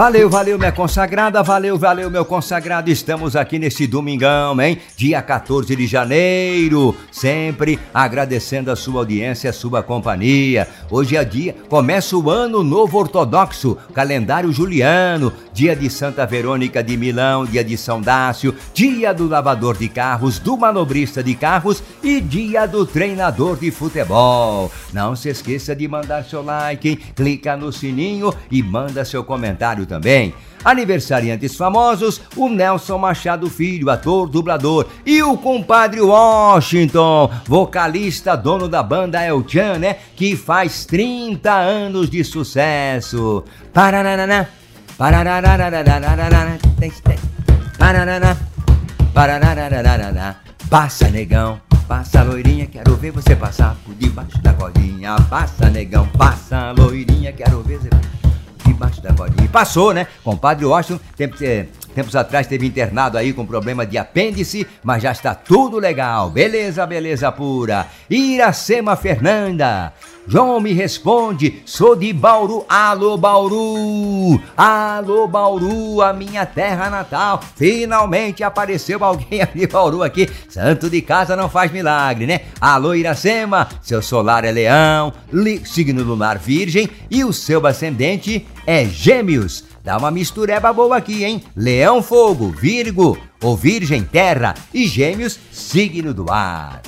Valeu, valeu, minha consagrada, valeu, valeu, meu consagrado. Estamos aqui nesse domingão, hein? Dia 14 de janeiro. Sempre agradecendo a sua audiência, a sua companhia. Hoje é dia, começa o ano novo ortodoxo, calendário juliano, dia de Santa Verônica de Milão, dia de São Dácio, dia do lavador de carros, do manobrista de carros e dia do treinador de futebol. Não se esqueça de mandar seu like, hein? clica no sininho e manda manda seu comentário também. Aniversariantes famosos, o Nelson Machado Filho, ator, dublador, e o compadre Washington, vocalista, dono da banda El Chan, né? Que faz 30 anos de sucesso. Paranana, paranana, paranana, paranana, passa negão. Passa loirinha, quero ver você passar por debaixo da colinha. Passa negão, passa loirinha, quero ver você passar debaixo da cordinha. E passou, né? Compadre Washington, tempos, eh, tempos atrás teve internado aí com problema de apêndice, mas já está tudo legal. Beleza, beleza pura. Iracema Fernanda. João me responde, sou de Bauru, alô Bauru, alô Bauru, a minha terra natal. Finalmente apareceu alguém de Bauru aqui. Santo de casa não faz milagre, né? Alô Iracema, seu solar é leão, signo lunar virgem e o seu ascendente é gêmeos. Dá uma mistureba boa aqui, hein? Leão fogo, Virgo ou Virgem terra e gêmeos signo do ar.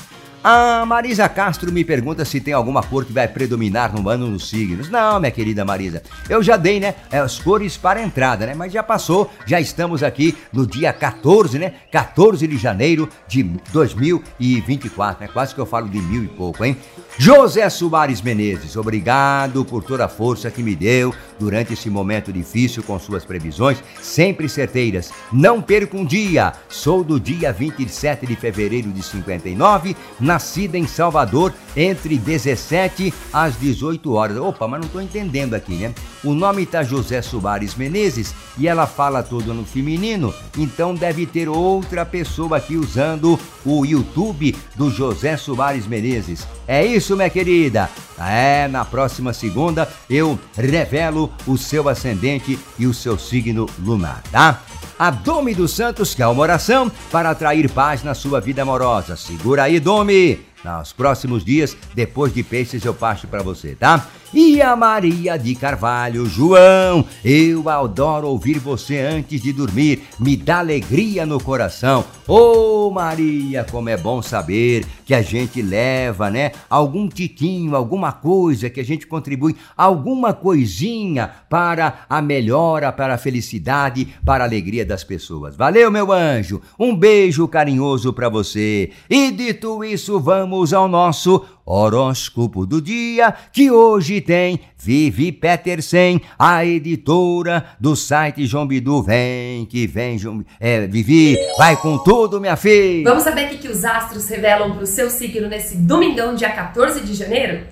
A Marisa Castro me pergunta se tem alguma cor que vai predominar no ano nos signos. Não, minha querida Marisa, eu já dei, né, as cores para a entrada, né? Mas já passou, já estamos aqui no dia 14, né? 14 de janeiro de 2024, né? Quase que eu falo de mil e pouco, hein? José Soares Menezes, obrigado por toda a força que me deu durante esse momento difícil com suas previsões, sempre certeiras. Não perco um dia. Sou do dia 27 de fevereiro de 59, nascida em Salvador entre 17 às 18 horas. Opa, mas não estou entendendo aqui, né? O nome tá José Soares Menezes e ela fala todo no feminino, então deve ter outra pessoa aqui usando o YouTube do José Soares Menezes. É isso, minha querida? É, na próxima segunda eu revelo o seu ascendente e o seu signo lunar, tá? A Domi dos Santos quer uma oração para atrair paz na sua vida amorosa. Segura aí, Domi! Nos próximos dias, depois de peixes, eu passo para você, tá? E a Maria de Carvalho, João, eu adoro ouvir você antes de dormir, me dá alegria no coração. Ô oh, Maria, como é bom saber que a gente leva, né, algum tiquinho, alguma coisa que a gente contribui, alguma coisinha para a melhora, para a felicidade, para a alegria das pessoas. Valeu, meu anjo. Um beijo carinhoso para você. E dito isso, vamos ao nosso horóscopo do dia, que hoje tem Vivi Petersen, a editora do site João Bidu. Vem, que vem, João, é, Vivi, vai com tudo, minha filha. Vamos saber o que, que os astros revelam para o seu signo nesse domingão, dia 14 de janeiro?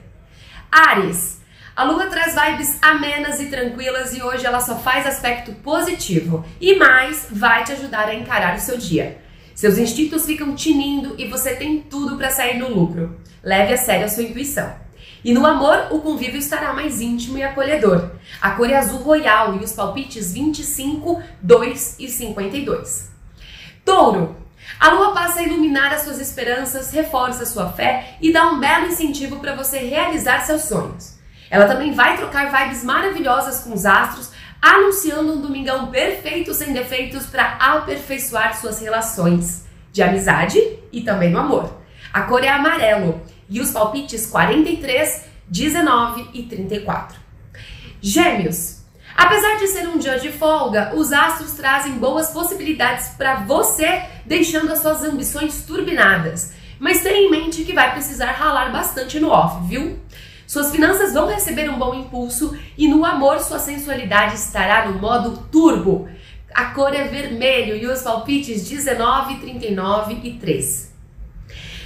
Ares. A lua traz vibes amenas e tranquilas e hoje ela só faz aspecto positivo e mais vai te ajudar a encarar o seu dia. Seus instintos ficam tinindo e você tem tudo para sair no lucro. Leve a sério a sua intuição. E no amor, o convívio estará mais íntimo e acolhedor. A cor é azul royal e os palpites 25, 2 e 52. Touro. A lua passa a iluminar as suas esperanças, reforça sua fé e dá um belo incentivo para você realizar seus sonhos. Ela também vai trocar vibes maravilhosas com os astros, anunciando um domingão perfeito sem defeitos para aperfeiçoar suas relações de amizade e também no amor. A cor é amarelo e os palpites 43, 19 e 34. Gêmeos. Apesar de ser um dia de folga, os astros trazem boas possibilidades para você, deixando as suas ambições turbinadas. Mas tenha em mente que vai precisar ralar bastante no off, viu? Suas finanças vão receber um bom impulso e no amor sua sensualidade estará no modo turbo. A cor é vermelho e os palpites 19, 39 e 3.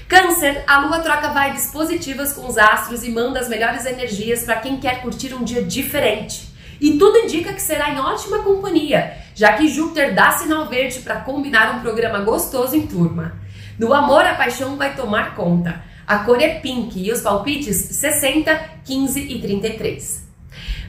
Câncer, a lua troca vibes positivas com os astros e manda as melhores energias para quem quer curtir um dia diferente. E tudo indica que será em ótima companhia, já que Júpiter dá sinal verde para combinar um programa gostoso em turma. No amor, a paixão vai tomar conta. A cor é pink e os palpites 60, 15 e 33.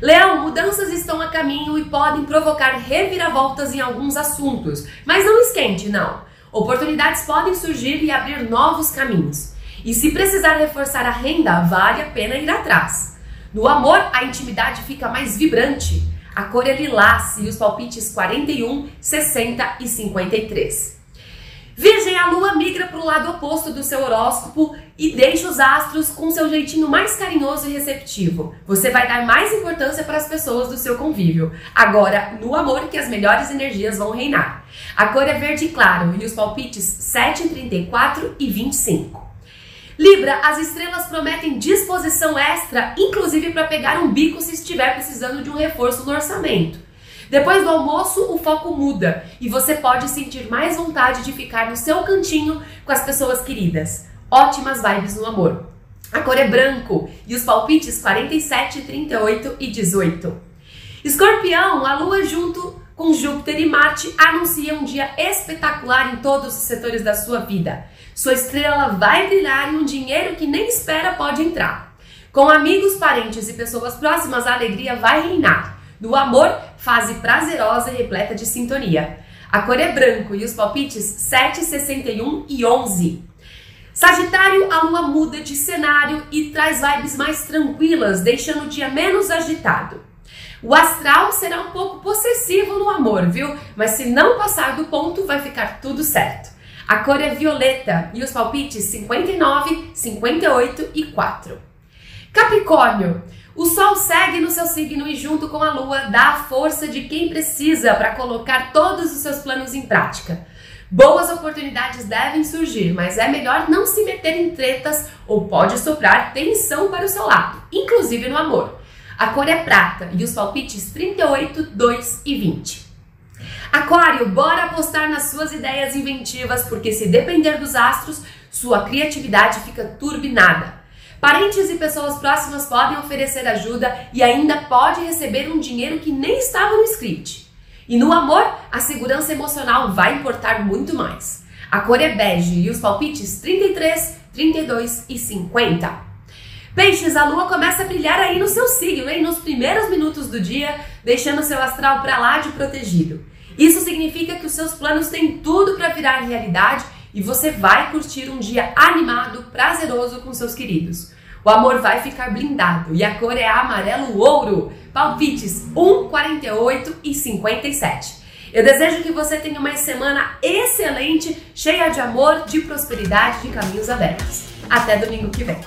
Leão, mudanças estão a caminho e podem provocar reviravoltas em alguns assuntos, mas não esquente, não. Oportunidades podem surgir e abrir novos caminhos. E se precisar reforçar a renda, vale a pena ir atrás. No amor, a intimidade fica mais vibrante. A cor é lilás e os palpites 41, 60 e 53. Virgem, a lua migra para o lado oposto do seu horóscopo e deixa os astros com seu jeitinho mais carinhoso e receptivo. Você vai dar mais importância para as pessoas do seu convívio. Agora, no amor que as melhores energias vão reinar. A cor é verde claro e os palpites 7, 34 e 25. Libra, as estrelas prometem disposição extra, inclusive para pegar um bico se estiver precisando de um reforço no orçamento. Depois do almoço, o foco muda e você pode sentir mais vontade de ficar no seu cantinho com as pessoas queridas. Ótimas vibes no amor. A cor é branco e os palpites 47, 38 e 18. Escorpião, a lua junto com Júpiter e Marte anuncia um dia espetacular em todos os setores da sua vida. Sua estrela vai brilhar e um dinheiro que nem espera pode entrar. Com amigos, parentes e pessoas próximas, a alegria vai reinar. No amor, fase prazerosa e repleta de sintonia. A cor é branco e os palpites 7, 61 e 11. Sagitário, a lua muda de cenário e traz vibes mais tranquilas, deixando o dia menos agitado. O astral será um pouco possessivo no amor, viu? Mas se não passar do ponto, vai ficar tudo certo. A cor é violeta e os palpites 59, 58 e 4. Capricórnio, o Sol segue no seu signo e, junto com a Lua, dá a força de quem precisa para colocar todos os seus planos em prática. Boas oportunidades devem surgir, mas é melhor não se meter em tretas ou pode soprar tensão para o seu lado, inclusive no amor. A cor é prata e os palpites 38, 2 e 20. Aquário, bora apostar nas suas ideias inventivas, porque se depender dos astros, sua criatividade fica turbinada. Parentes e pessoas próximas podem oferecer ajuda e ainda pode receber um dinheiro que nem estava no script. E no amor, a segurança emocional vai importar muito mais. A cor é bege e os palpites 33, 32 e 50. Peixes, a lua começa a brilhar aí no seu signo, hein? Nos primeiros minutos do dia, deixando seu astral para lá de protegido. Isso significa que os seus planos têm tudo para virar realidade e você vai curtir um dia animado, prazeroso com seus queridos. O amor vai ficar blindado e a cor é amarelo ouro. Palpites 1, 48 e 57. Eu desejo que você tenha uma semana excelente, cheia de amor, de prosperidade, de caminhos abertos. Até domingo que vem.